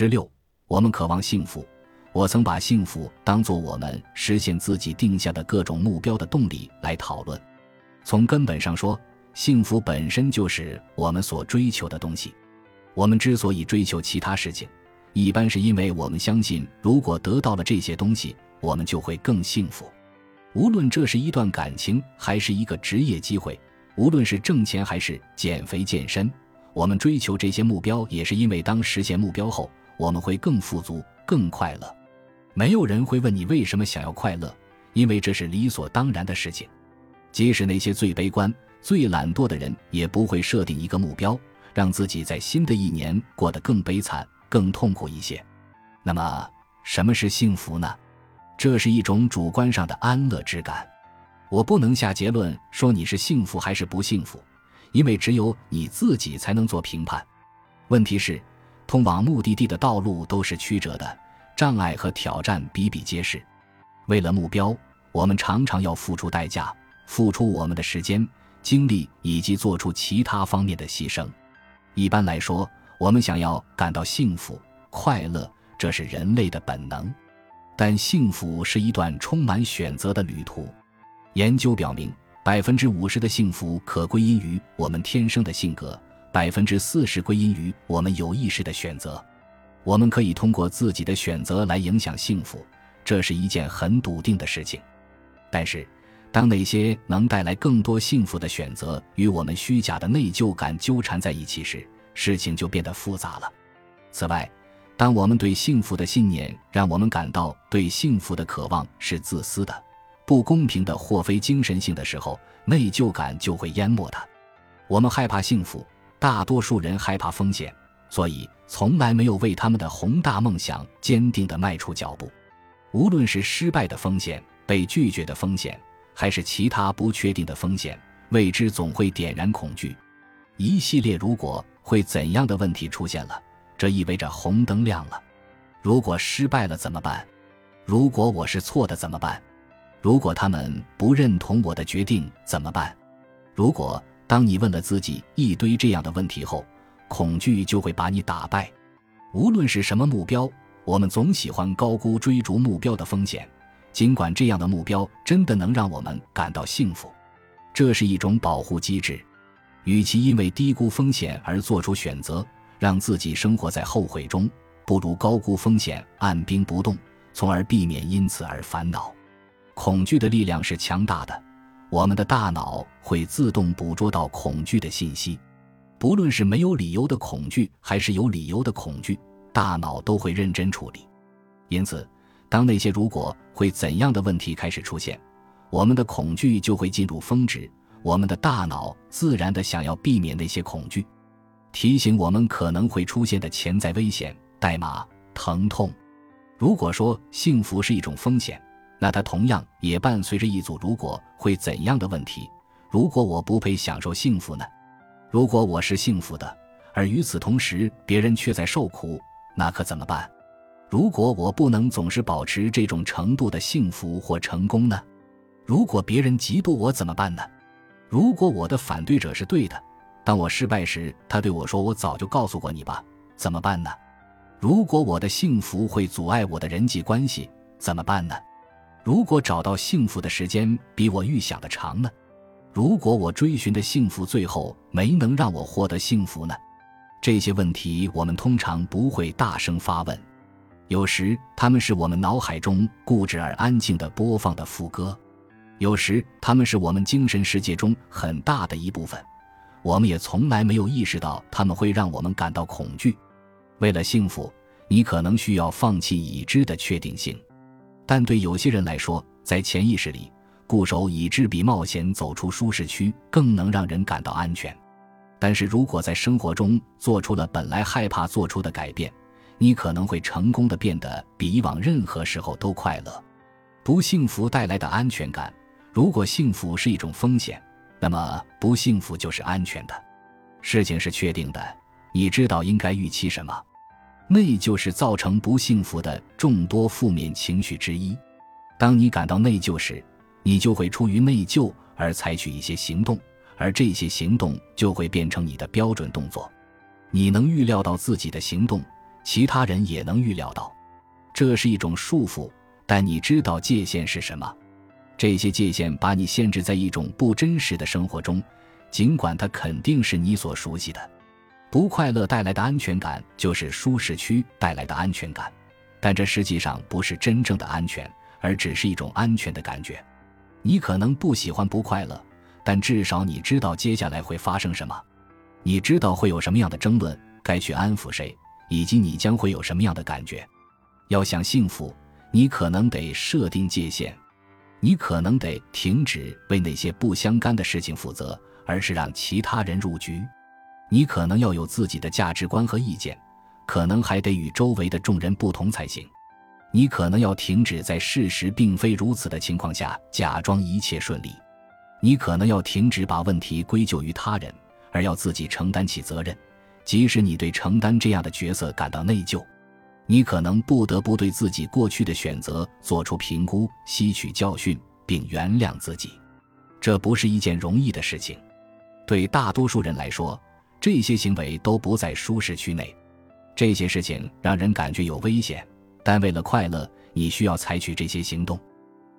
十六，我们渴望幸福。我曾把幸福当作我们实现自己定下的各种目标的动力来讨论。从根本上说，幸福本身就是我们所追求的东西。我们之所以追求其他事情，一般是因为我们相信，如果得到了这些东西，我们就会更幸福。无论这是一段感情，还是一个职业机会，无论是挣钱还是减肥健身，我们追求这些目标，也是因为当实现目标后，我们会更富足、更快乐。没有人会问你为什么想要快乐，因为这是理所当然的事情。即使那些最悲观、最懒惰的人，也不会设定一个目标，让自己在新的一年过得更悲惨、更痛苦一些。那么，什么是幸福呢？这是一种主观上的安乐之感。我不能下结论说你是幸福还是不幸福，因为只有你自己才能做评判。问题是，通往目的地的道路都是曲折的。障碍和挑战比比皆是，为了目标，我们常常要付出代价，付出我们的时间、精力以及做出其他方面的牺牲。一般来说，我们想要感到幸福、快乐，这是人类的本能。但幸福是一段充满选择的旅途。研究表明，百分之五十的幸福可归因于我们天生的性格，百分之四十归因于我们有意识的选择。我们可以通过自己的选择来影响幸福，这是一件很笃定的事情。但是，当那些能带来更多幸福的选择与我们虚假的内疚感纠缠在一起时，事情就变得复杂了。此外，当我们对幸福的信念让我们感到对幸福的渴望是自私的、不公平的或非精神性的时候，内疚感就会淹没它。我们害怕幸福，大多数人害怕风险。所以，从来没有为他们的宏大梦想坚定地迈出脚步。无论是失败的风险、被拒绝的风险，还是其他不确定的风险，未知总会点燃恐惧。一系列“如果会怎样的”问题出现了，这意味着红灯亮了。如果失败了怎么办？如果我是错的怎么办？如果他们不认同我的决定怎么办？如果当你问了自己一堆这样的问题后，恐惧就会把你打败。无论是什么目标，我们总喜欢高估追逐目标的风险，尽管这样的目标真的能让我们感到幸福。这是一种保护机制。与其因为低估风险而做出选择，让自己生活在后悔中，不如高估风险，按兵不动，从而避免因此而烦恼。恐惧的力量是强大的，我们的大脑会自动捕捉到恐惧的信息。不论是没有理由的恐惧，还是有理由的恐惧，大脑都会认真处理。因此，当那些如果会怎样的问题开始出现，我们的恐惧就会进入峰值。我们的大脑自然的想要避免那些恐惧，提醒我们可能会出现的潜在危险、代码、疼痛。如果说幸福是一种风险，那它同样也伴随着一组如果会怎样的问题。如果我不配享受幸福呢？如果我是幸福的，而与此同时别人却在受苦，那可怎么办？如果我不能总是保持这种程度的幸福或成功呢？如果别人嫉妒我怎么办呢？如果我的反对者是对的，当我失败时他对我说：“我早就告诉过你吧。”怎么办呢？如果我的幸福会阻碍我的人际关系怎么办呢？如果找到幸福的时间比我预想的长呢？如果我追寻的幸福最后没能让我获得幸福呢？这些问题我们通常不会大声发问，有时他们是我们脑海中固执而安静的播放的副歌，有时他们是我们精神世界中很大的一部分，我们也从来没有意识到他们会让我们感到恐惧。为了幸福，你可能需要放弃已知的确定性，但对有些人来说，在潜意识里。固守已知比冒险走出舒适区更能让人感到安全，但是如果在生活中做出了本来害怕做出的改变，你可能会成功的变得比以往任何时候都快乐。不幸福带来的安全感，如果幸福是一种风险，那么不幸福就是安全的。事情是确定的，你知道应该预期什么。内疚是造成不幸福的众多负面情绪之一。当你感到内疚时，你就会出于内疚而采取一些行动，而这些行动就会变成你的标准动作。你能预料到自己的行动，其他人也能预料到。这是一种束缚，但你知道界限是什么？这些界限把你限制在一种不真实的生活中，尽管它肯定是你所熟悉的。不快乐带来的安全感就是舒适区带来的安全感，但这实际上不是真正的安全，而只是一种安全的感觉。你可能不喜欢不快乐，但至少你知道接下来会发生什么，你知道会有什么样的争论，该去安抚谁，以及你将会有什么样的感觉。要想幸福，你可能得设定界限，你可能得停止为那些不相干的事情负责，而是让其他人入局。你可能要有自己的价值观和意见，可能还得与周围的众人不同才行。你可能要停止在事实并非如此的情况下假装一切顺利。你可能要停止把问题归咎于他人，而要自己承担起责任，即使你对承担这样的角色感到内疚。你可能不得不对自己过去的选择做出评估，吸取教训，并原谅自己。这不是一件容易的事情，对大多数人来说。这些行为都不在舒适区内，这些事情让人感觉有危险，但为了快乐，你需要采取这些行动。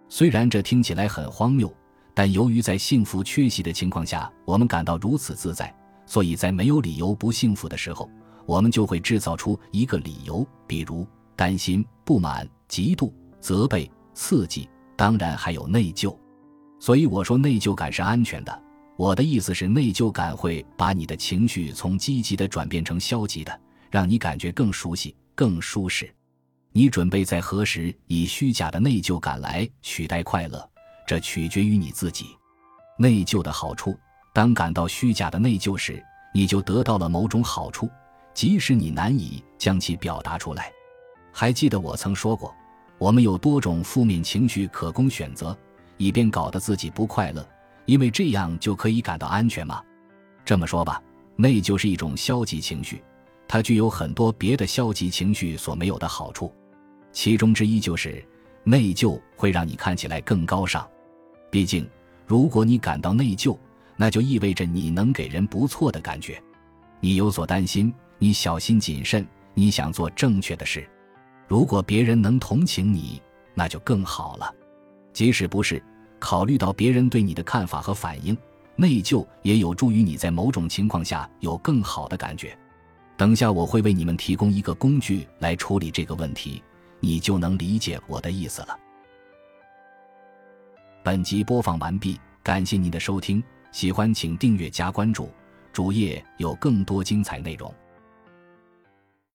虽然这听起来很荒谬，但由于在幸福缺席的情况下，我们感到如此自在，所以在没有理由不幸福的时候，我们就会制造出一个理由，比如担心、不满、嫉妒、责备、刺激，当然还有内疚。所以我说，内疚感是安全的。我的意思是，内疚感会把你的情绪从积极的转变成消极的，让你感觉更熟悉、更舒适。你准备在何时以虚假的内疚感来取代快乐？这取决于你自己。内疚的好处：当感到虚假的内疚时，你就得到了某种好处，即使你难以将其表达出来。还记得我曾说过，我们有多种负面情绪可供选择，以便搞得自己不快乐。因为这样就可以感到安全吗？这么说吧，内疚是一种消极情绪，它具有很多别的消极情绪所没有的好处，其中之一就是内疚会让你看起来更高尚。毕竟，如果你感到内疚，那就意味着你能给人不错的感觉。你有所担心，你小心谨慎，你想做正确的事。如果别人能同情你，那就更好了。即使不是。考虑到别人对你的看法和反应，内疚也有助于你在某种情况下有更好的感觉。等下我会为你们提供一个工具来处理这个问题，你就能理解我的意思了。本集播放完毕，感谢您的收听，喜欢请订阅加关注，主页有更多精彩内容。